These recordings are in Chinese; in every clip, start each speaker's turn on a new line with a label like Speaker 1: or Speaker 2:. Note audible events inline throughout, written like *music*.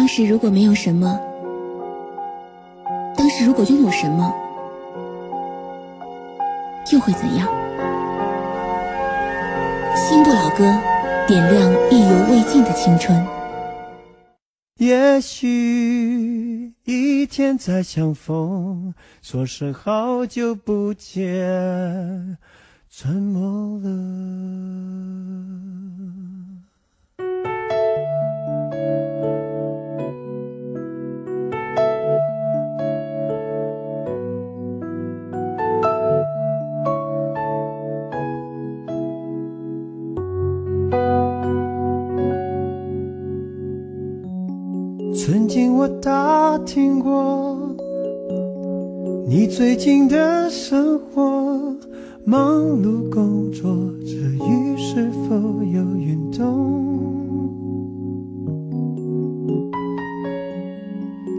Speaker 1: 当时如果没有什么，当时如果拥有什么，又会怎样？新不老歌，点亮意犹未尽的青春。
Speaker 2: 也许一天再相逢，说声好久不见，沉默了。曾经我打听过你最近的生活，忙碌工作之余是否有运动？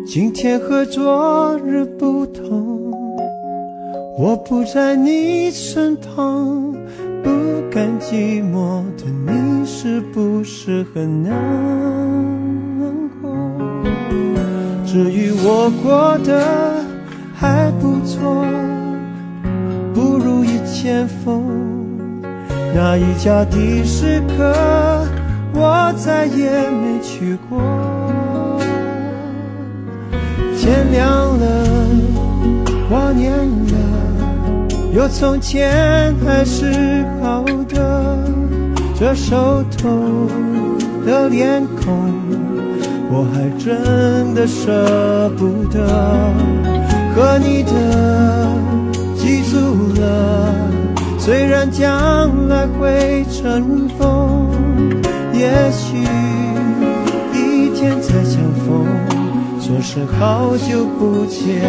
Speaker 2: 今天和昨日不同，我不在你身旁，不甘寂寞的你是不是很难？我过得还不错，不如以前疯。那一家的士客，我再也没去过。天亮了，挂念了，有从前还是好的，这熟透的脸孔。我还真的舍不得和你的记住了，虽然将来会尘封，也许一天再相逢，说声好久不见。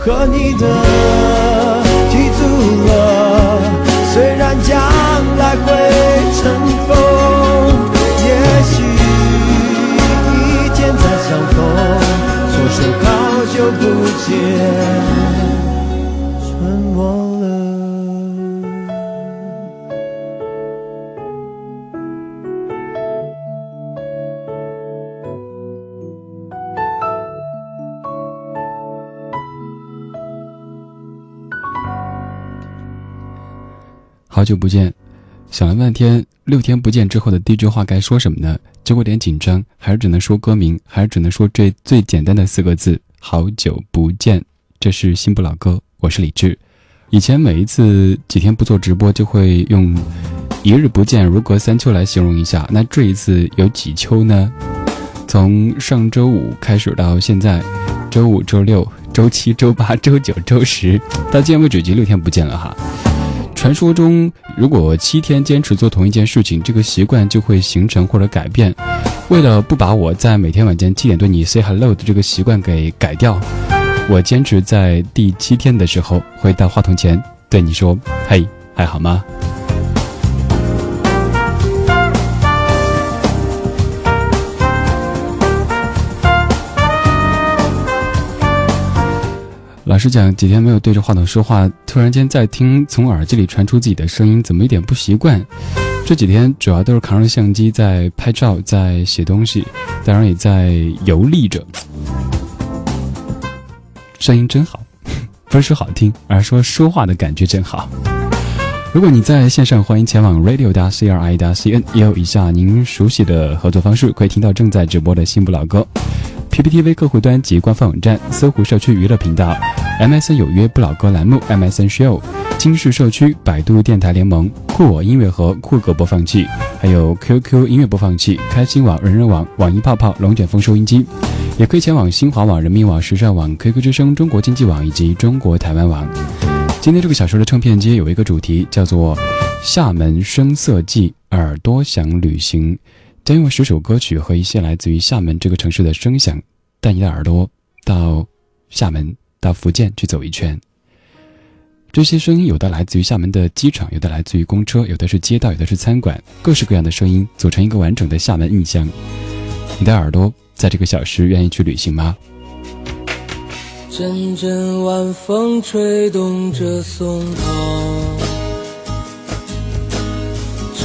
Speaker 2: 和你的记住了。虽然将来会尘封，也许一天再相逢，说声好久不见。好久不见，
Speaker 3: 想了半天，六天不见之后的第一句话该说什么呢？就有点紧张，还是只能说歌名，还是只能说这最简单的四个字：好久不见。这是新不老歌，我是李志。以前每一次几天不做直播，就会用一日不见如隔三秋来形容一下。那这一次有几秋呢？从上周五开始到现在，周五、周六、周七、周八、周九、周十，到今天为止已经六天不见了哈。传说中，如果七天坚持做同一件事情，这个习惯就会形成或者改变。为了不把我在每天晚间七点对你 say hello 的这个习惯给改掉，我坚持在第七天的时候会到话筒前对你说：“嘿，还好吗？”老实讲，几天没有对着话筒说话，突然间在听，从耳机里传出自己的声音，怎么有点不习惯？这几天主要都是扛着相机在拍照，在写东西，当然也在游历着。声音真好，不是说好听，而是说说话的感觉真好。如果你在线上，欢迎前往 radio 大 c r i 大 c n，也有以下您熟悉的合作方式，可以听到正在直播的新不老歌。PPTV 客户端及官方网站，搜狐社区娱乐频道，MSN 有约不老歌栏目，MSN Show，金市社区，百度电台联盟，酷我音乐盒酷狗播放器，还有 QQ 音乐播放器，开心网、人人网、网易泡泡、龙卷风收音机，也可以前往新华网、人民网、时尚网、QQ 之声、中国经济网以及中国台湾网。今天这个小说的唱片街有一个主题，叫做《厦门声色记》，耳朵想旅行。将用十首歌曲和一些来自于厦门这个城市的声响，带你的耳朵到厦门、到福建去走一圈。这些声音有的来自于厦门的机场，有的来自于公车，有的是街道，有的是餐馆，各式各样的声音组成一个完整的厦门印象。你的耳朵在这个小时愿意去旅行吗？
Speaker 4: 阵阵晚风吹动着松涛。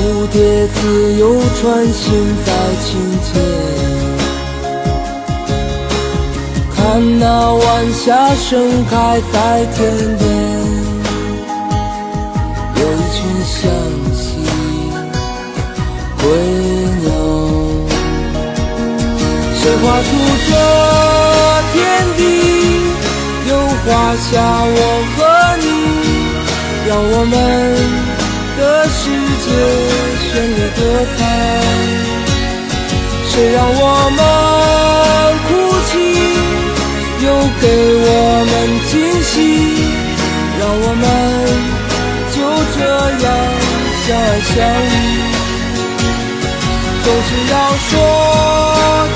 Speaker 4: 蝴蝶自由穿行在清涧，看那晚霞盛开在天边，有一群向西归鸟。谁画出这天地，又画下我和你，让我们。的世界绚丽多彩，谁让我们哭泣，又给我们惊喜，让我们就这样相爱相依。总是要说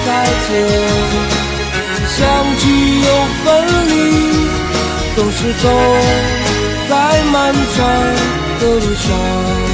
Speaker 4: 再见，相聚又分离，总是走在漫长。的路上。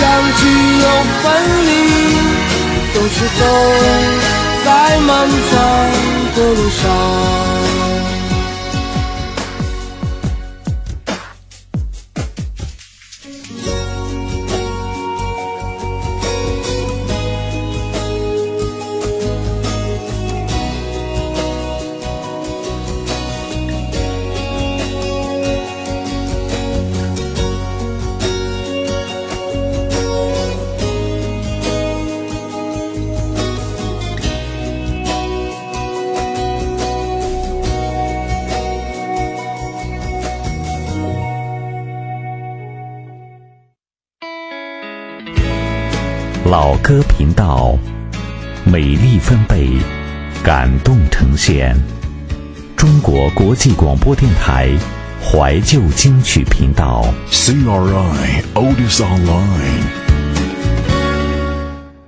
Speaker 4: 相聚又分离。总是走在漫长的路上。
Speaker 5: 老歌频道，美丽分贝，感动呈现。中国国际广播电台怀旧金曲频道
Speaker 6: CRI Oldies Online。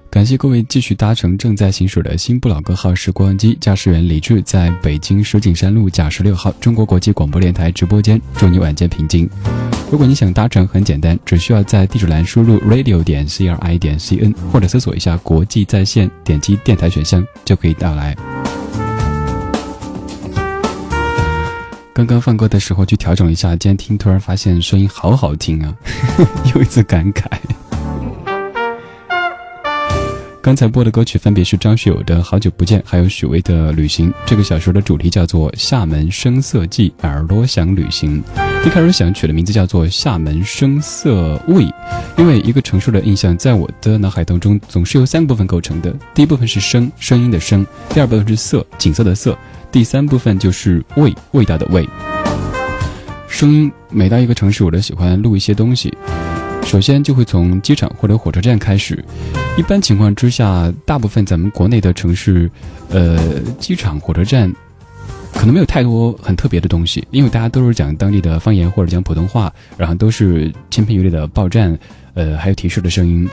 Speaker 3: 感谢各位继续搭乘正在行驶的新不老歌号时光机，驾驶员李志在北京石景山路甲十六号中国国际广播电台直播间，祝你晚间平静。如果你想搭乘，很简单，只需要在地址栏输入 radio 点 c r i 点 c n，或者搜索一下国际在线，点击电台选项就可以到来。刚刚放歌的时候去调整一下，今天听突然发现声音好好听啊，*laughs* 又一次感慨。刚才播的歌曲分别是张学友的《好久不见》，还有许巍的《旅行》。这个小说的主题叫做《厦门声色记》，耳朵想旅行。一开始想取的名字叫做《厦门声色味》，因为一个城市的印象在我的脑海当中总是由三个部分构成的：第一部分是声，声音的声；第二部分是色，景色的色；第三部分就是味，味道的味。声音每到一个城市，我都喜欢录一些东西。首先就会从机场或者火车站开始。一般情况之下，大部分咱们国内的城市，呃，机场、火车站，可能没有太多很特别的东西，因为大家都是讲当地的方言或者讲普通话，然后都是千篇一律的报站，呃，还有提示的声音。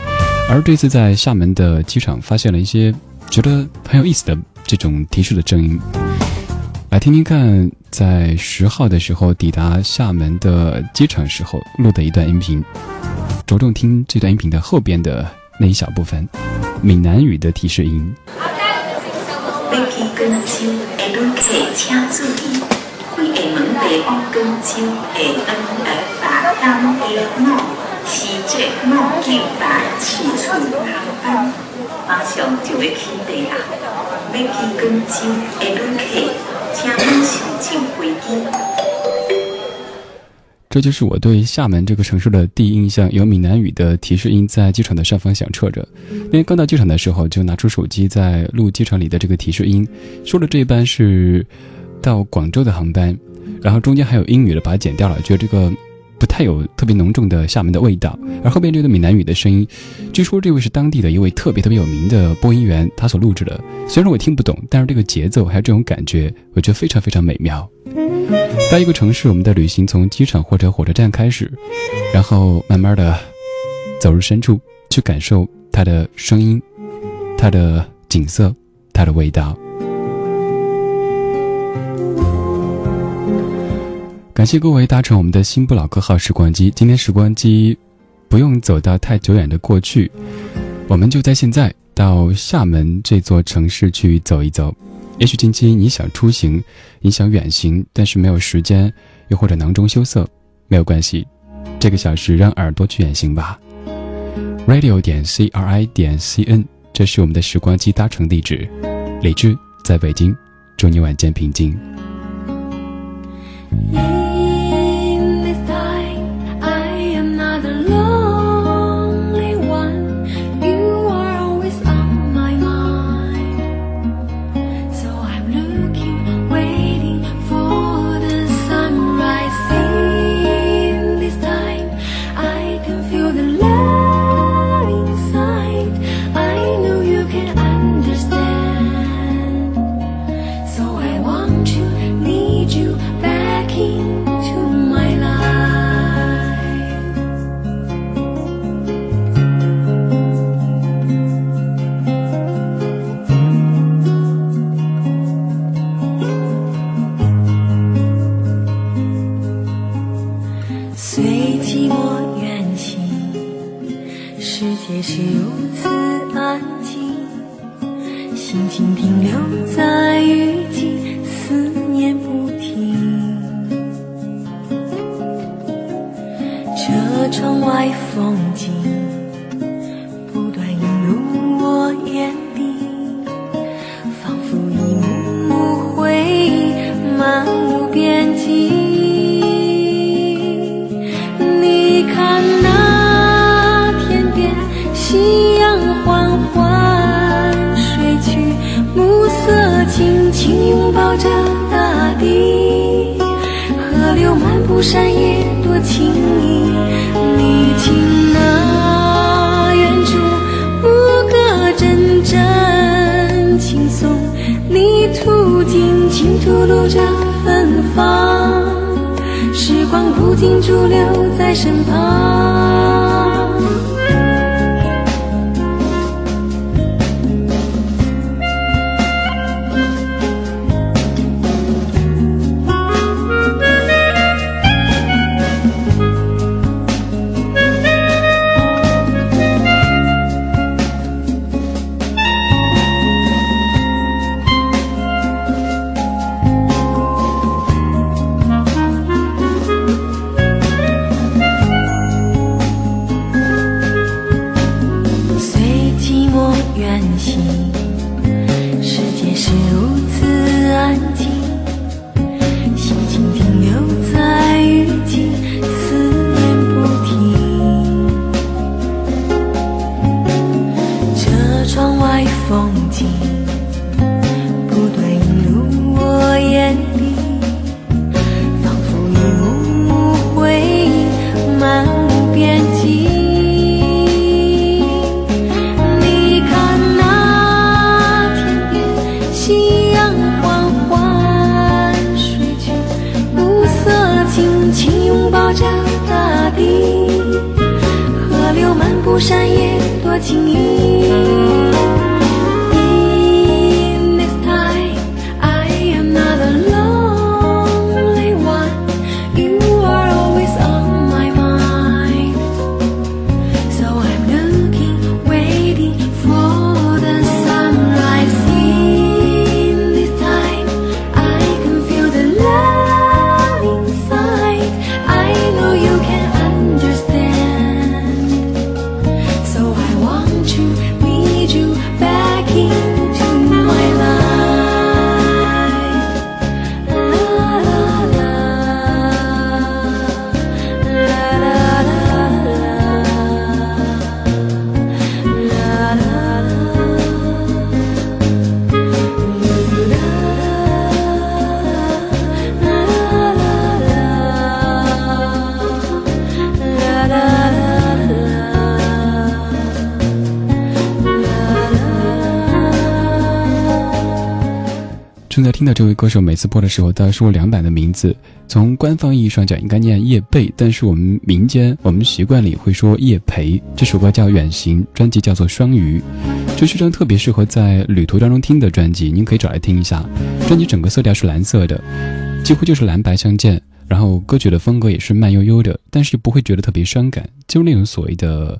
Speaker 3: 而这次在厦门的机场，发现了一些觉得很有意思的这种提示的声音。来听听看，在十号的时候抵达厦门的机场时候录的一段音频。着重听这段音频的后边的那一小部分，闽南语的提示音。
Speaker 7: 飞机广州的旅客请注意，会厦门第往广州的 N F 东 A 五是坐五九八次次航班，马上就要起飞了。要去广州的旅客，请马上进飞机。
Speaker 3: 这就是我对厦门这个城市的第一印象，有闽南语的提示音在机场的上方响彻着。因为刚到机场的时候，就拿出手机在录机场里的这个提示音，说的这一班是到广州的航班，然后中间还有英语的，把它剪掉了，觉得这个不太有特别浓重的厦门的味道。而后边这个闽南语的声音，据说这位是当地的一位特别特别有名的播音员，他所录制的。虽然我听不懂，但是这个节奏还有这种感觉，我觉得非常非常美妙。到一个城市，我们的旅行从机场或者火车站开始，然后慢慢的走入深处，去感受它的声音、它的景色、它的味道。感谢各位搭乘我们的新不老歌号时光机。今天时光机不用走到太久远的过去，我们就在现在到厦门这座城市去走一走。也许近期你想出行，你想远行，但是没有时间，又或者囊中羞涩，没有关系，这个小时让耳朵去远行吧。radio 点 c r i 点 c n，这是我们的时光机搭乘地址。李志在北京，祝你晚间平静。
Speaker 8: 吐露着芬芳，时光不停驻留在身旁。
Speaker 3: 每次播的时候都要说两版的名字。从官方意义上讲，应该念叶蓓，但是我们民间，我们习惯里会说叶培。这首歌叫《远行》，专辑叫做《双鱼》，这是张特别适合在旅途当中听的专辑，您可以找来听一下。专辑整个色调是蓝色的，几乎就是蓝白相间，然后歌曲的风格也是慢悠悠的，但是不会觉得特别伤感，就是那种所谓的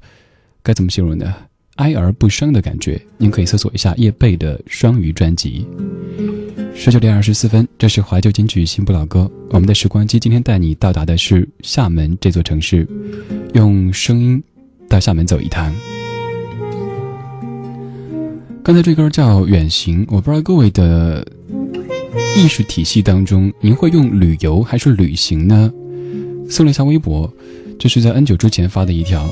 Speaker 3: 该怎么形容呢？哀而不伤的感觉。您可以搜索一下叶蓓的《双鱼》专辑。十九点二十四分，这是怀旧金曲新不老歌。我们的时光机今天带你到达的是厦门这座城市，用声音到厦门走一趟。刚才这歌叫《远行》，我不知道各位的意识体系当中，您会用旅游还是旅行呢？搜了一下微博，这是在 N 九之前发的一条。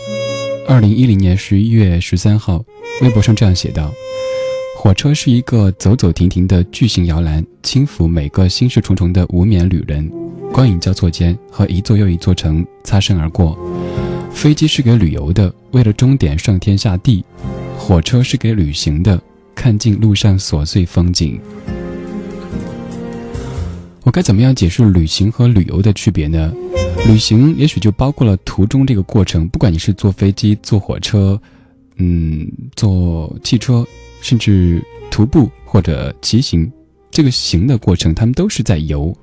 Speaker 3: 二零一零年十一月十三号，微博上这样写道。火车是一个走走停停的巨型摇篮，轻抚每个心事重重的无眠旅人。光影交错间，和一座又一座城擦身而过。飞机是给旅游的，为了终点上天下地；火车是给旅行的，看尽路上琐碎风景。我该怎么样解释旅行和旅游的区别呢？旅行也许就包括了途中这个过程，不管你是坐飞机、坐火车，嗯，坐汽车。甚至徒步或者骑行，这个行的过程，他们都是在游；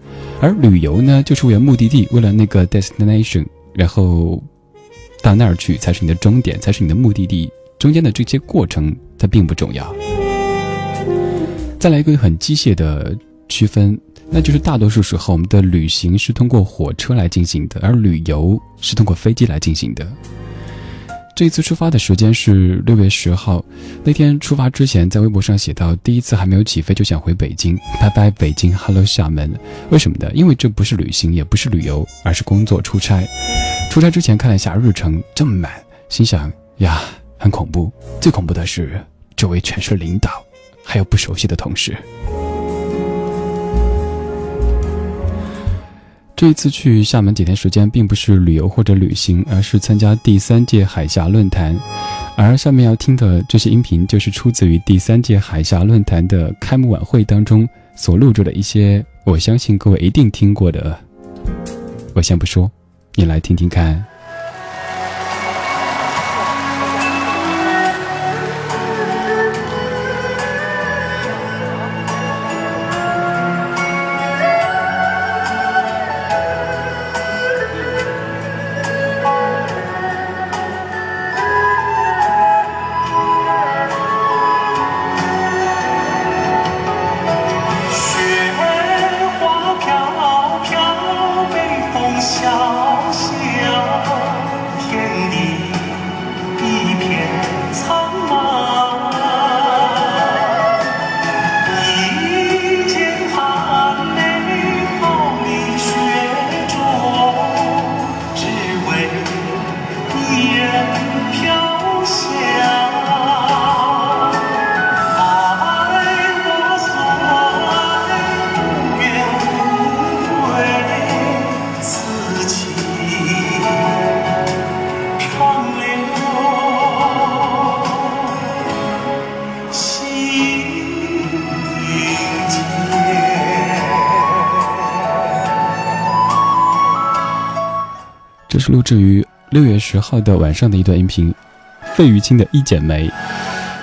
Speaker 3: 而旅游呢，就是为了目的地，为了那个 destination，然后到那儿去才是你的终点，才是你的目的地。中间的这些过程，它并不重要。再来一个很机械的区分，那就是大多数时候，我们的旅行是通过火车来进行的，而旅游是通过飞机来进行的。这一次出发的时间是六月十号，那天出发之前，在微博上写到，第一次还没有起飞就想回北京，拜拜北京，Hello 厦门。为什么呢？因为这不是旅行，也不是旅游，而是工作出差。出差之前看了一下日程，这么满，心想呀，很恐怖。最恐怖的是，周围全是领导，还有不熟悉的同事。这一次去厦门几天时间，并不是旅游或者旅行，而是参加第三届海峡论坛。而下面要听的这些音频，就是出自于第三届海峡论坛的开幕晚会当中所录制的一些我相信各位一定听过的。我先不说，你来听听看。十号的晚上的一段音频，费玉清的《一剪梅》。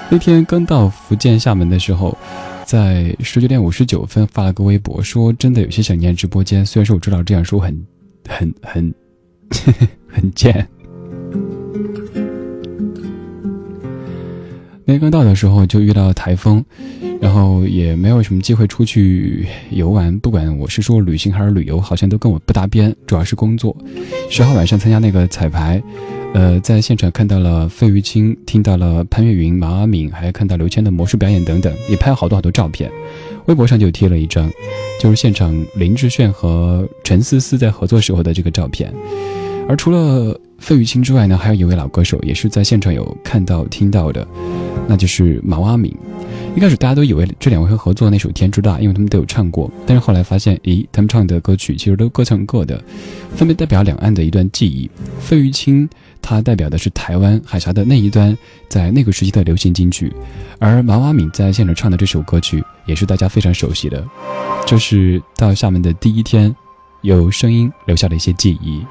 Speaker 3: 那天刚到福建厦门的时候，在十九点五十九分发了个微博，说真的有些想念直播间。虽然说我知道这样说很、很、很、*laughs* 很贱。那天刚到的时候就遇到台风。然后也没有什么机会出去游玩，不管我是说旅行还是旅游，好像都跟我不搭边。主要是工作。十号晚上参加那个彩排，呃，在现场看到了费玉清，听到了潘越云、马阿敏，还看到刘谦的魔术表演等等，也拍了好多好多照片。微博上就贴了一张，就是现场林志炫和陈思思在合作时候的这个照片。而除了费玉清之外呢，还有一位老歌手，也是在现场有看到听到的，那就是毛阿敏。一开始大家都以为这两位会合作那首《天之大》，因为他们都有唱过。但是后来发现，咦，他们唱的歌曲其实都各唱各的，分别代表两岸的一段记忆。费玉清他代表的是台湾海峡的那一端，在那个时期的流行金曲，而毛阿敏在现场唱的这首歌曲也是大家非常熟悉的，就是到厦门的第一天，有声音留下了一些记忆。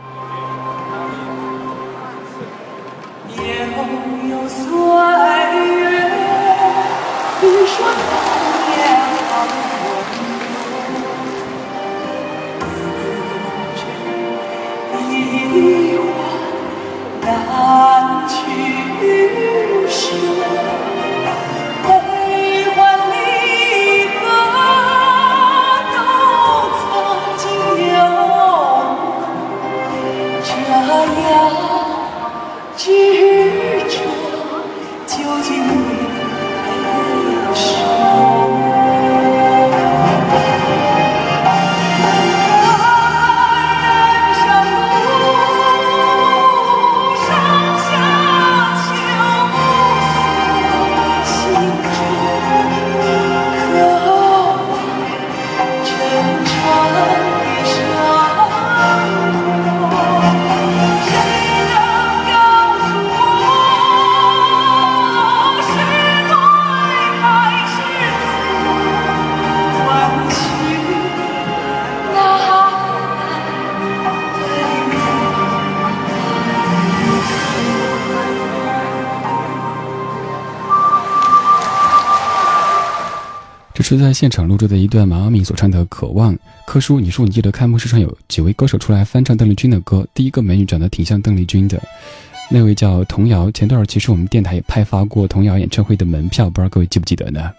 Speaker 3: 是在现场录制的一段马阿敏所唱的《渴望》。柯叔，你说你记得开幕式上有几位歌手出来翻唱邓丽君的歌？第一个美女长得挺像邓丽君的，那位叫童谣。前段其实我们电台也派发过童谣演唱会的门票，不知道各位记不记得呢？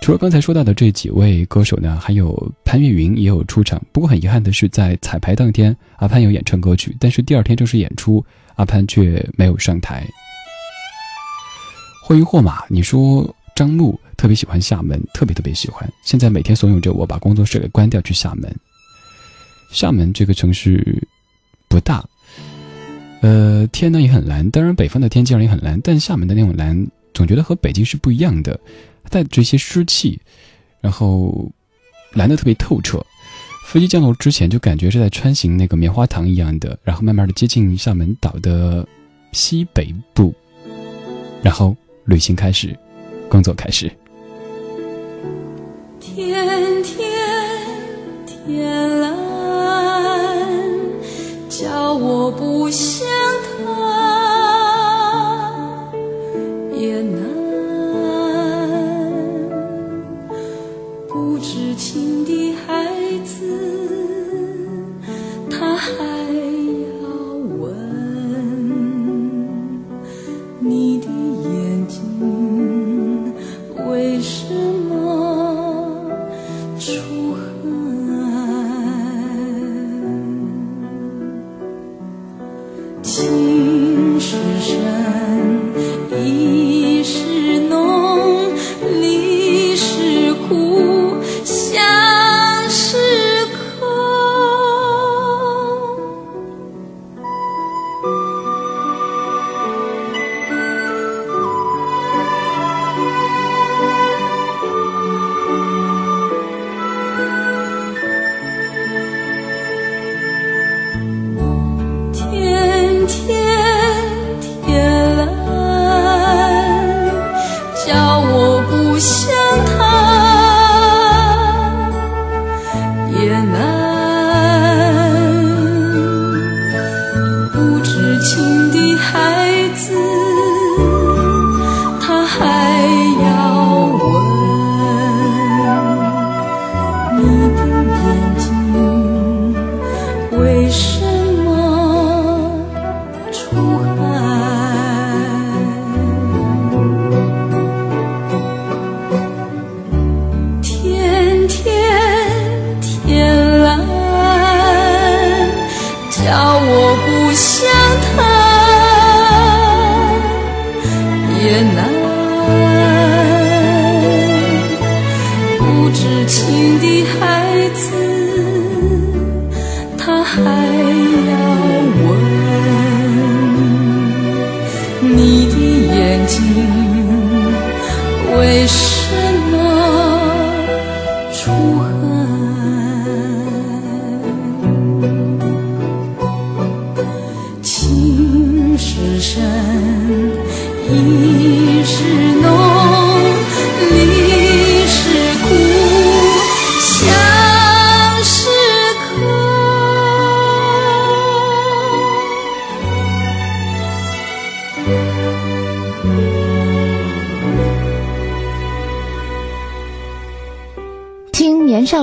Speaker 3: 除了刚才说到的这几位歌手呢，还有潘越云也有出场。不过很遗憾的是，在彩排当天，阿潘有演唱歌曲，但是第二天正式演出，阿潘却没有上台。或鱼或马，你说？张璐特别喜欢厦门，特别特别喜欢。现在每天怂恿着我把工作室给关掉去厦门。厦门这个城市不大，呃，天呢也很蓝。当然，北方的天既然也很蓝，但厦门的那种蓝总觉得和北京是不一样的，带着一些湿气，然后蓝的特别透彻。飞机降落之前就感觉是在穿行那个棉花糖一样的，然后慢慢的接近厦门岛的西北部，然后旅行开始。工作开始。
Speaker 9: 天天天蓝叫我不想他也难。不知情的孩子他还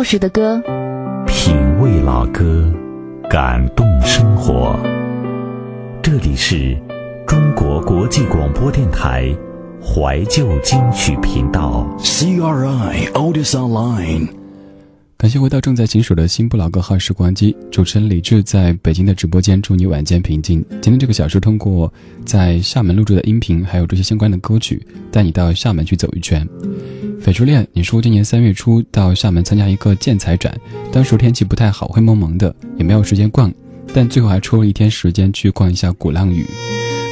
Speaker 1: 时的歌，
Speaker 5: 品味老歌，感动生活。这里是中国国际广播电台怀旧金曲频道。
Speaker 6: CRI Otis Online.
Speaker 3: 感谢回到正在行驶的新不老歌号时光机，主持人李志在北京的直播间，祝你晚间平静。今天这个小时，通过在厦门录制的音频，还有这些相关的歌曲，带你到厦门去走一圈。翡翠恋，你说今年三月初到厦门参加一个建材展，当时天气不太好，灰蒙蒙的，也没有时间逛，但最后还抽了一天时间去逛一下鼓浪屿。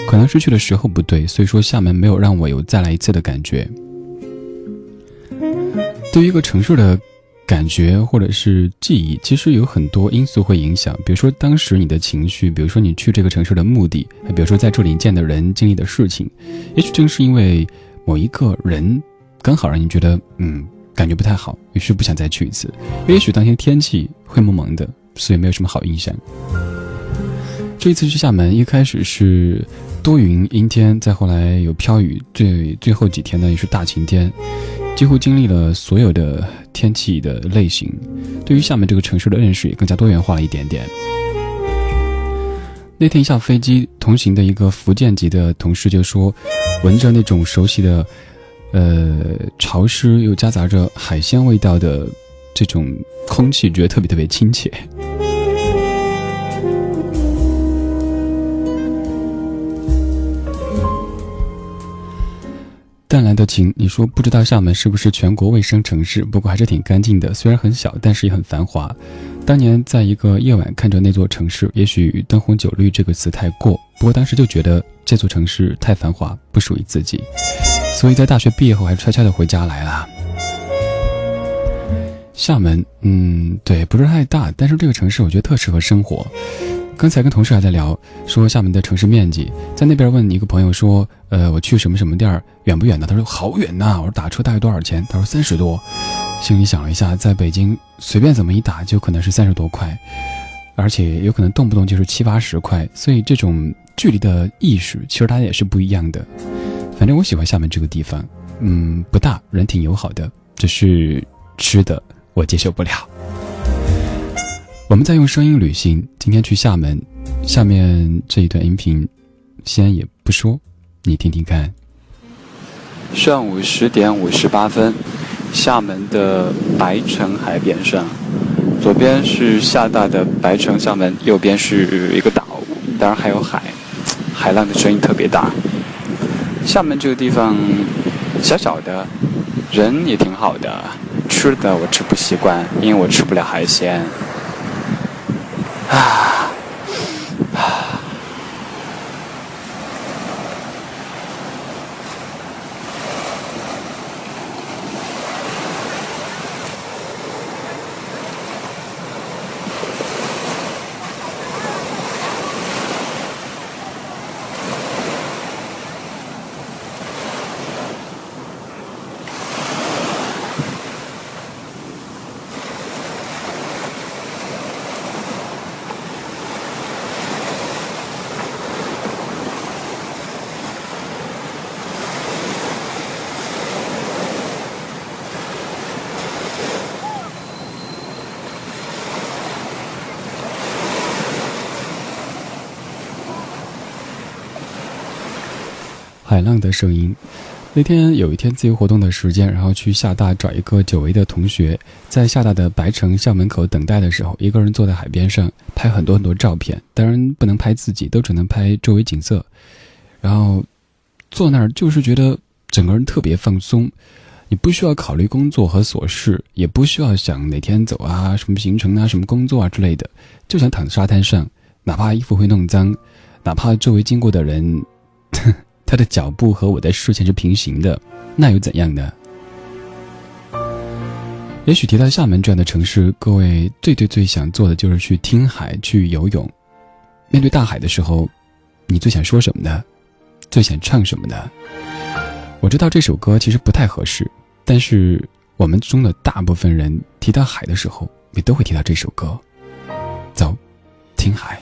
Speaker 3: 可能是去的时候不对，所以说厦门没有让我有再来一次的感觉。对于一个城市的感觉或者是记忆，其实有很多因素会影响，比如说当时你的情绪，比如说你去这个城市的目的，比如说在这里见的人、经历的事情。也许正是因为某一个人刚好让你觉得嗯感觉不太好，于是不想再去一次。也许当天天气灰蒙蒙的，所以没有什么好印象。这一次去厦门，一开始是多云阴天，再后来有飘雨，最最后几天呢也是大晴天，几乎经历了所有的天气的类型，对于厦门这个城市的认识也更加多元化了一点点。那天一下飞机，同行的一个福建籍的同事就说，闻着那种熟悉的，呃，潮湿又夹杂着海鲜味道的这种空气，觉得特别特别亲切。淡蓝的晴，你说不知道厦门是不是全国卫生城市？不过还是挺干净的，虽然很小，但是也很繁华。当年在一个夜晚看着那座城市，也许“灯红酒绿”这个词太过，不过当时就觉得这座城市太繁华，不属于自己。所以在大学毕业后，还悄悄的回家来了。厦门，嗯，对，不是太大，但是这个城市我觉得特适合生活。刚才跟同事还在聊，说厦门的城市面积，在那边问一个朋友说，呃，我去什么什么地儿远不远呢？他说好远呐、我说打车大概多少钱？他说三十多。心里想了一下，在北京随便怎么一打就可能是三十多块，而且有可能动不动就是七八十块，所以这种距离的意识其实大家也是不一样的。反正我喜欢厦门这个地方，嗯，不大，人挺友好的，只是吃的我接受不了。我们在用声音旅行，今天去厦门。下面这一段音频，先也不说，你听听看。
Speaker 10: 上午十点五十八分，厦门的白城海边上，左边是厦大的白城厦门，右边是一个岛，当然还有海，海浪的声音特别大。厦门这个地方小小的，人也挺好的，吃的我吃不习惯，因为我吃不了海鲜。啊！
Speaker 3: 海浪的声音。那天有一天自由活动的时间，然后去厦大找一个久违的同学，在厦大的白城校门口等待的时候，一个人坐在海边上拍很多很多照片，当然不能拍自己，都只能拍周围景色。然后坐那儿就是觉得整个人特别放松，你不需要考虑工作和琐事，也不需要想哪天走啊、什么行程啊、什么工作啊之类的，就想躺在沙滩上，哪怕衣服会弄脏，哪怕周围经过的人。*laughs* 他的脚步和我的视线是平行的，那又怎样呢？也许提到厦门这样的城市，各位最最最想做的就是去听海、去游泳。面对大海的时候，你最想说什么呢？最想唱什么呢？我知道这首歌其实不太合适，但是我们中的大部分人提到海的时候，也都会提到这首歌。走，听海。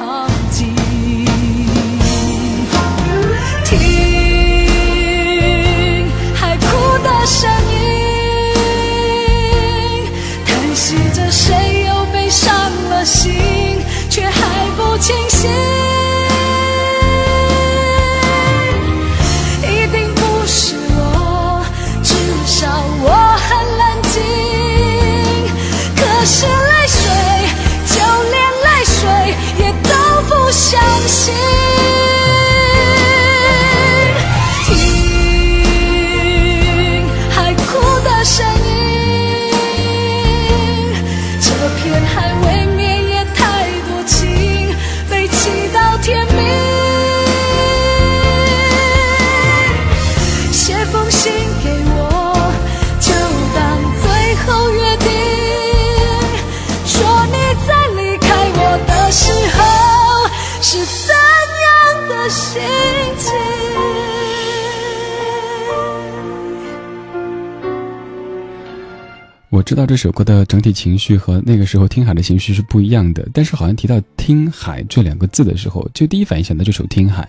Speaker 3: 这首歌的整体情绪和那个时候听海的情绪是不一样的，但是好像提到“听海”这两个字的时候，就第一反应想到这首《听海》。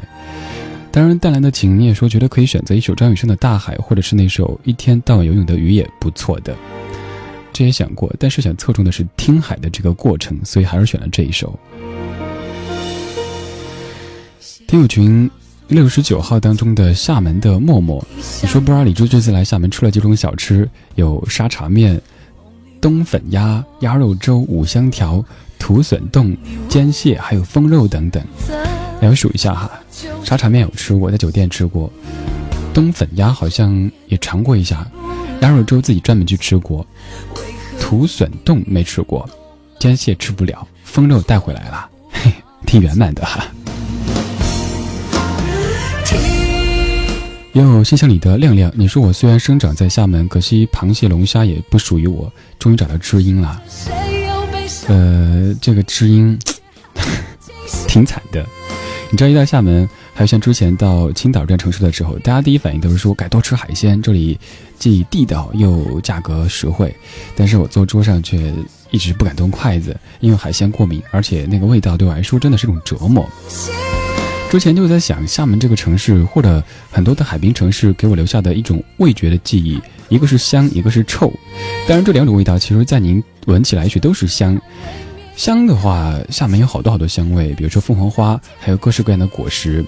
Speaker 3: 当然，淡蓝的情你也说觉得可以选择一首张雨生的《大海》，或者是那首一天到晚游泳的鱼也不错的。这也想过，但是想侧重的是听海的这个过程，所以还是选了这一首。听友群六十九号当中的厦门的默默，你说不知道李珠这次来厦门吃了几种小吃，有沙茶面。冬粉鸭、鸭肉粥、五香条、土笋冻、煎蟹，还有风肉等等。来，数一下哈，沙茶面有吃过，在酒店吃过，冬粉鸭好像也尝过一下，鸭肉粥自己专门去吃过，土笋冻没吃过，煎蟹吃不了，风肉带回来了，嘿，挺圆满的哈。有信箱里的亮亮，你说我虽然生长在厦门，可惜螃蟹龙虾也不属于我，终于找到知音了。呃，这个知音 *laughs* 挺惨的。你知道一到厦门，还有像之前到青岛这样城市的时候，大家第一反应都是说该多吃海鲜，这里既地道又价格实惠。但是我坐桌上却一直不敢动筷子，因为海鲜过敏，而且那个味道对我来说真的是一种折磨。之前就在想，厦门这个城市或者很多的海滨城市给我留下的一种味觉的记忆，一个是香，一个是臭。当然，这两种味道其实，在您闻起来也许都是香。香的话，厦门有好多好多香味，比如说凤凰花，还有各式各样的果实。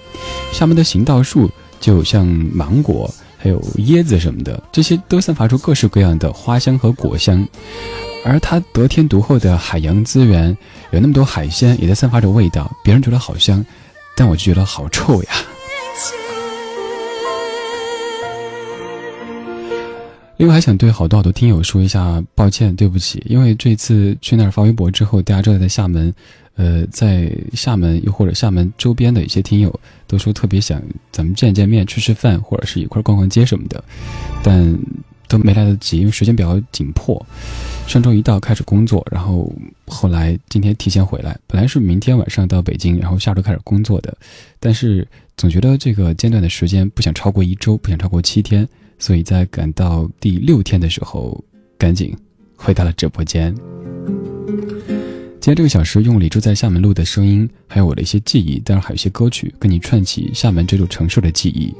Speaker 3: 厦门的行道树就像芒果，还有椰子什么的，这些都散发出各式各样的花香和果香。而它得天独厚的海洋资源，有那么多海鲜也在散发着味道，别人觉得好香。但我就觉得好臭呀！另外还想对好多好多听友说一下抱歉，对不起，因为这次去那儿发微博之后，大家知道在厦门，呃，在厦门又或者厦门周边的一些听友都说特别想咱们见见面、吃吃饭，或者是一块逛逛街什么的，但。都没来得及，因为时间比较紧迫。上周一到开始工作，然后后来今天提前回来。本来是明天晚上到北京，然后下周开始工作的，但是总觉得这个间断的时间不想超过一周，不想超过七天，所以在赶到第六天的时候，赶紧回到了直播间。今天这个小时用李柱在厦门录的声音，还有我的一些记忆，当然还有一些歌曲，跟你串起厦门这座城市的记忆。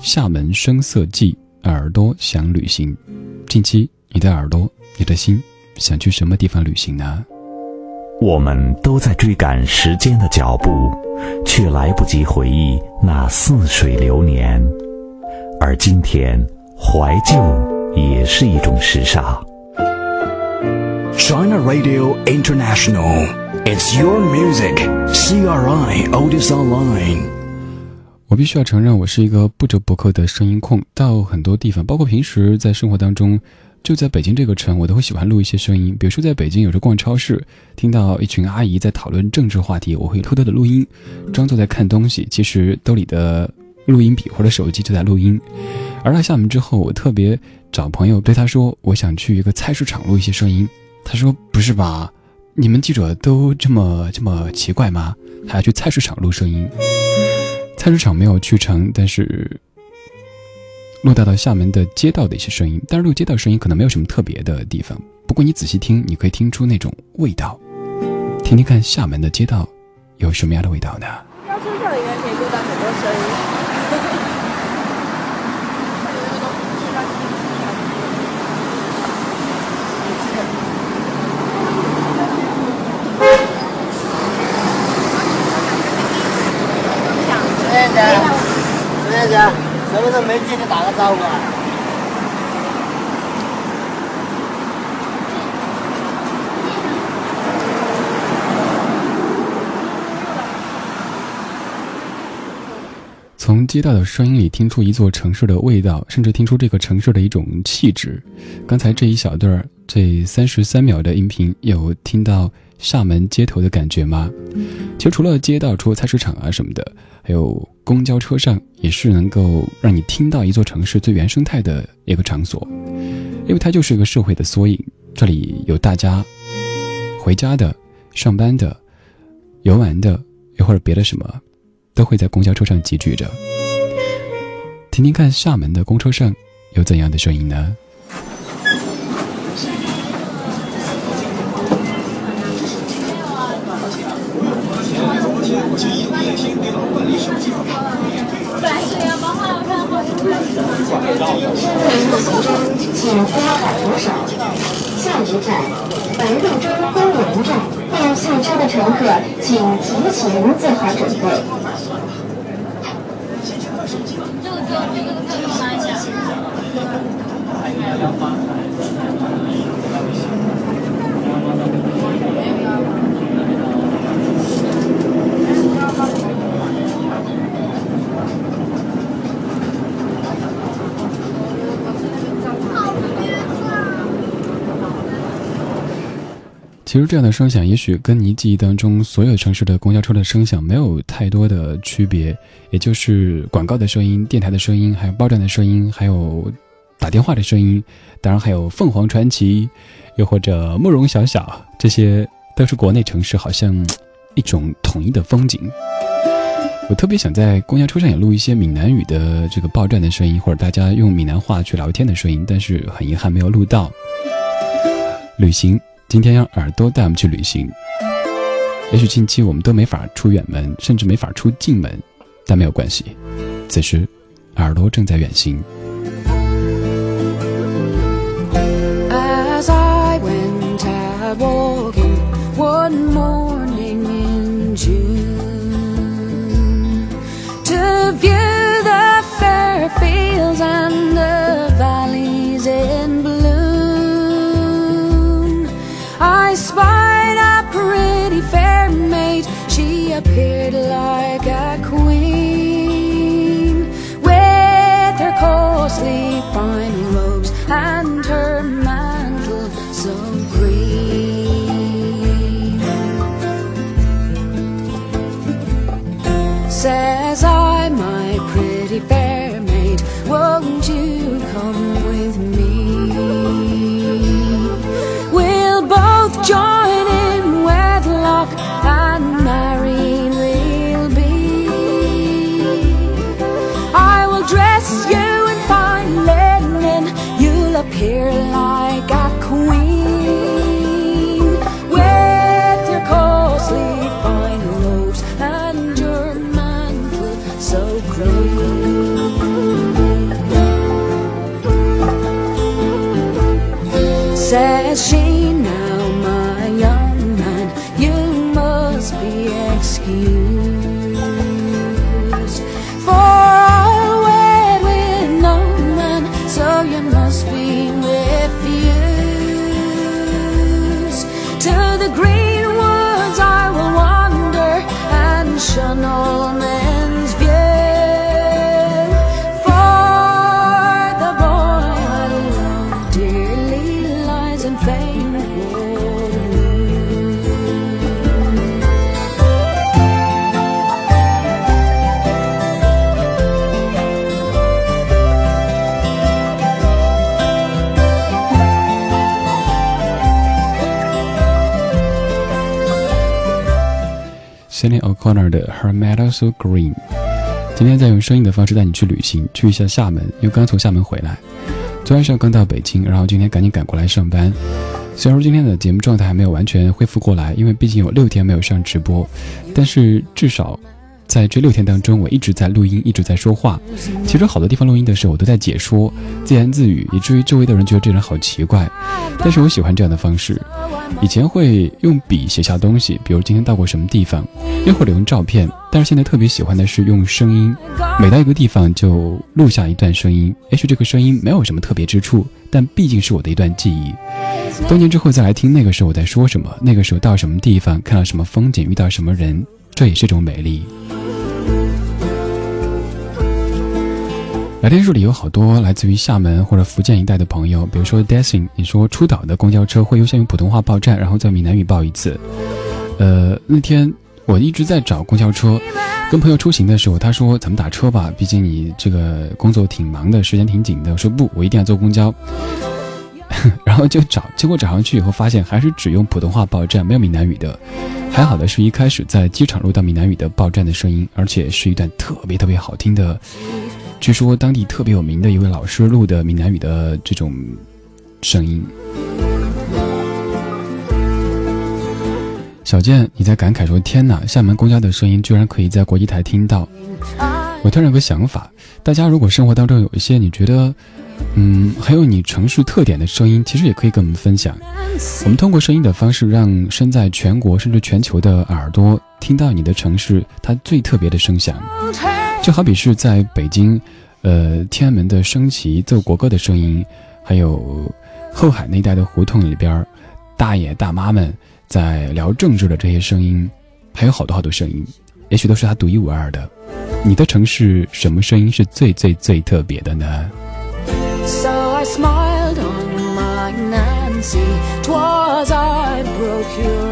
Speaker 3: 厦门声色记。耳朵想旅行，近期你的耳朵，你的心想去什么地方旅行呢？
Speaker 5: 我们都在追赶时间的脚步，却来不及回忆那似水流年。而今天，怀旧也是一种时尚。
Speaker 6: China Radio International, it's your music. CRI Otis Online.
Speaker 3: 我必须要承认，我是一个不折不扣的声音控。到很多地方，包括平时在生活当中，就在北京这个城，我都会喜欢录一些声音。比如说，在北京有时候逛超市，听到一群阿姨在讨论政治话题，我会偷偷的录音，装作在看东西，其实兜里的录音笔或者手机就在录音。而到厦门之后，我特别找朋友对他说，我想去一个菜市场录一些声音。他说：“不是吧？你们记者都这么这么奇怪吗？还要去菜市场录声音？”菜市场没有去成，但是录到了厦门的街道的一些声音。但是录街道声音可能没有什么特别的地方，不过你仔细听，你可以听出那种味道。听听看厦门的街道有什么样的味道呢？
Speaker 11: 车上应该可以录到很多声音。
Speaker 12: 陈先生，什么时候没见你打个招呼啊？*laughs*
Speaker 3: 从街道的声音里听出一座城市的味道，甚至听出这个城市的一种气质。刚才这一小段儿，这三十三秒的音频，有听到厦门街头的感觉吗？其实除了街道，除了菜市场啊什么的。还有公交车上也是能够让你听到一座城市最原生态的一个场所，因为它就是一个社会的缩影。这里有大家回家的、上班的、游玩的，又或者别的什么，都会在公交车上集聚着。听听看，厦门的公车上有怎样的声音呢？
Speaker 13: 请抓好扶手。下一站，白鹿洲公园站。要下车的乘客，请提前做好准备。
Speaker 3: 其实这样的声响，也许跟你记忆当中所有城市的公交车的声响没有太多的区别，也就是广告的声音、电台的声音，还有报站的声音，还有打电话的声音，当然还有凤凰传奇，又或者慕容晓晓，这些都是国内城市好像一种统一的风景。我特别想在公交车上也录一些闽南语的这个报站的声音，或者大家用闽南话去聊天的声音，但是很遗憾没有录到。旅行。今天让耳朵带我们去旅行。也许近期我们都没法出远门，甚至没法出近门，但没有关系。此时，耳朵正在远行。
Speaker 9: one more appeared like a queen with her costly fine robes and her mantle so green. Says I, my pretty fair maid, won't you come with me? We'll both join
Speaker 3: here long. Her Meadow So Green》。今天在用声音的方式带你去旅行，去一下厦门，因为刚从厦门回来。昨晚上刚到北京，然后今天赶紧赶过来上班。虽然说今天的节目状态还没有完全恢复过来，因为毕竟有六天没有上直播，但是至少在这六天当中，我一直在录音，一直在说话。其实好多地方录音的时候，我都在解说，自言自语，以至于周围的人觉得这人好奇怪。但是我喜欢这样的方式。以前会用笔写下东西，比如今天到过什么地方，又或者用照片。但是现在特别喜欢的是用声音，每到一个地方就录下一段声音。也许这个声音没有什么特别之处，但毕竟是我的一段记忆。多年之后再来听那个时候我在说什么，那个时候到什么地方，看到什么风景，遇到什么人，这也是一种美丽。聊天室里有好多来自于厦门或者福建一带的朋友，比如说 Dancing，你说出岛的公交车会优先用普通话报站，然后在闽南语报一次。呃，那天我一直在找公交车，跟朋友出行的时候，他说咱们打车吧，毕竟你这个工作挺忙的，时间挺紧的。我说不，我一定要坐公交。然后就找，结果找上去以后发现还是只用普通话报站，没有闽南语的。还好的是一开始在机场录到闽南语的报站的声音，而且是一段特别特别好听的。据说当地特别有名的一位老师录的闽南语的这种声音。小健，你在感慨说：“天哪，厦门公交的声音居然可以在国际台听到。”我突然有个想法，大家如果生活当中有一些你觉得，嗯，很有你城市特点的声音，其实也可以跟我们分享。我们通过声音的方式，让身在全国甚至全球的耳朵听到你的城市它最特别的声响。就好比是在北京，呃，天安门的升旗、奏国歌的声音，还有后海那一带的胡同里边，大爷大妈们在聊政治的这些声音，还有好多好多声音，也许都是它独一无二的。你的城市什么声音是最最最特别的呢
Speaker 9: ？Broke you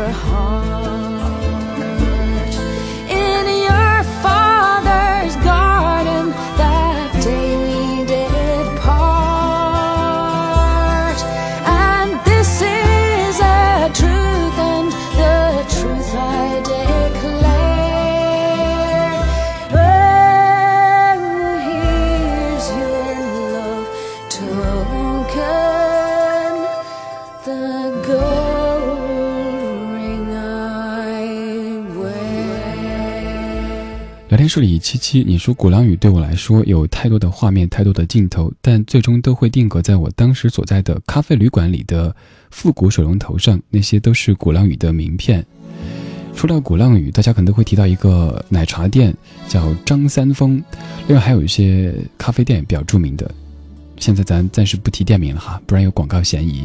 Speaker 14: 聊天室里，七七，你说鼓浪屿对我来说有太多的画面，太多的镜头，但最终都会定格在我当时所在的咖啡旅馆里的复古水龙头上，那些都是鼓浪屿的名片。说到鼓浪屿，大家可能会提到一个奶茶店，叫张三丰，另外还有一些咖啡店比较著名的。现在咱暂时不提店名了哈，不然有广告嫌疑。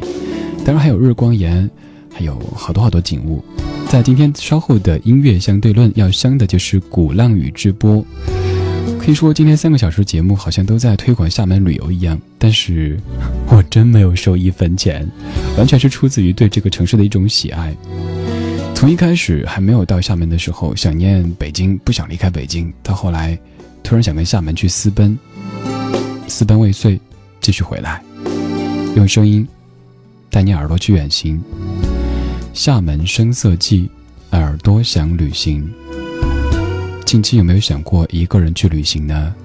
Speaker 14: 当然还有日光岩，还有好多好多景物。在今天稍后的音乐相对论，要相的就是鼓浪屿之波。可以说今天三个小时节目好像都在推广厦门旅游一样，但是我真没有收一分钱，完全是出自于对这个城市的一种喜爱。从一开始还没有到厦门的时候，想念北京，不想离开北京，到后来突然想跟厦门去私奔，私奔未遂，继续回来，用声音带你耳朵去远行。厦门声色记，耳朵想旅行。近期有没有想过一个人去旅行呢？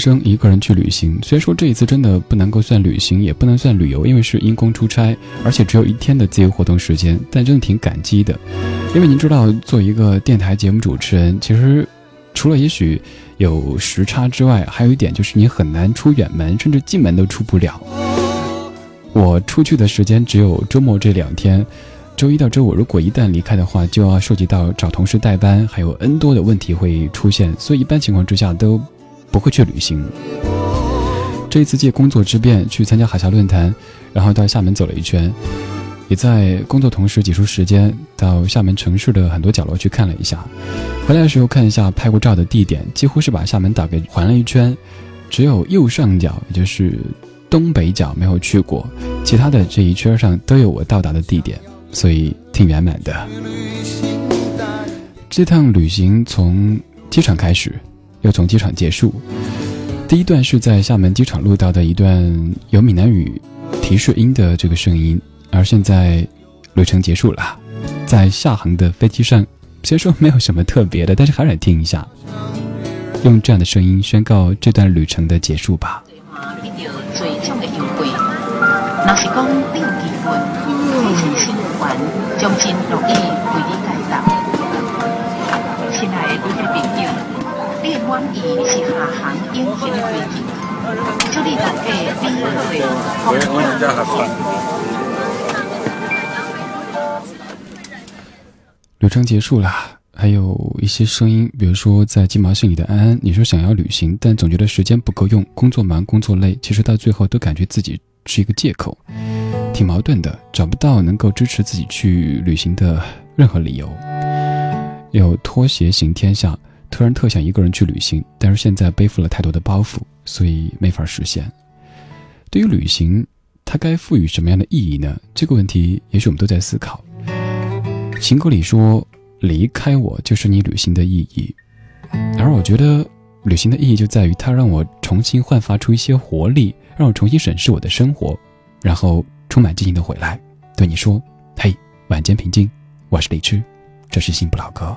Speaker 3: 生一个人去旅行，
Speaker 14: 虽然说这一次真的不能够算旅行，也不能算旅游，因为是因公出差，而且只有一天的自由活动时间，但真的挺感激的。因为您知道，做一个电台节目主持人，其实除了也许有时差之外，还有一点就是你很难出远门，甚至进门都出不了。我出去的时间只有周末这两天，
Speaker 3: 周一到周五如果一旦离开的话，就要涉及到找同事代班，还有 N 多的问题会出现，所以一般情况之下都不会去旅行。这一次借工作之便去参加海峡论坛，然后到厦门走了一圈，也在工作同时挤出时间到厦门城市的很多角落去看了一下。回来的时候看一下拍过照的地点，几乎是把厦门岛给环了一圈，只有右上角，也就是东北角没有去过，其他的这一圈上都有我到达的地点。所以挺圆满的。这趟旅行从机场开始，又从机场结束。第一段是在厦门机场录到的一段有闽南语提示音的这个声音，而现在旅程结束了，在下航的飞机上，虽说没有什么特别的，但是还是听一下，用这样的声音宣告这段旅程的结束吧。真乐意为你解答。亲爱的旅客朋友，你的满意是下航引擎的飞机，祝你大家旅途愉旅程结束了，还有一些声音，比如说在鸡毛信里的安安，你说想要旅行，但总觉得时间不够用，工作忙，工作累，其实到最后都感觉自己是一个借口。挺矛盾的，找不到能够支持自己去旅行的任何理由。有拖鞋行天下，突然特想一个人去旅行，但是现在背负了太多的包袱，所以没法实现。对于旅行，它该赋予什么样的意义呢？这个问题，也许我们都在思考。情歌里说：“离开我就是你旅行的意义。”而我觉得，旅行的意义就在于它让我重新焕发出一些活力，让我重新审视我的生活，然后。充满激情的回来，对你说：“嘿，晚间平静，我是李智，这是新不老歌。”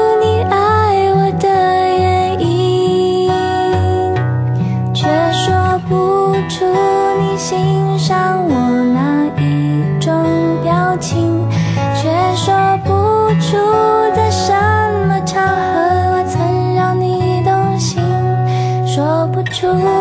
Speaker 8: 说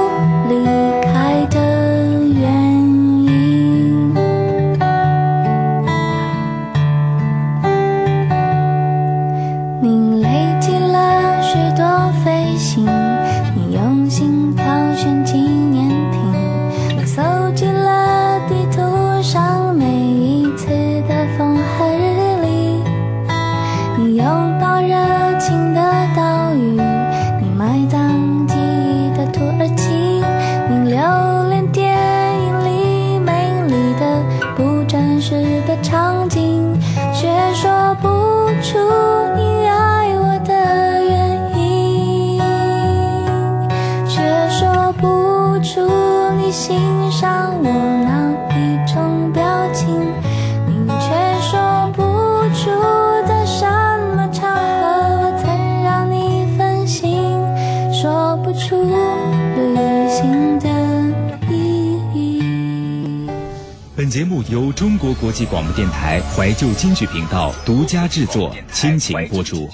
Speaker 15: 节目由中国国际广播电台怀旧京剧频道独家制作，倾情播出。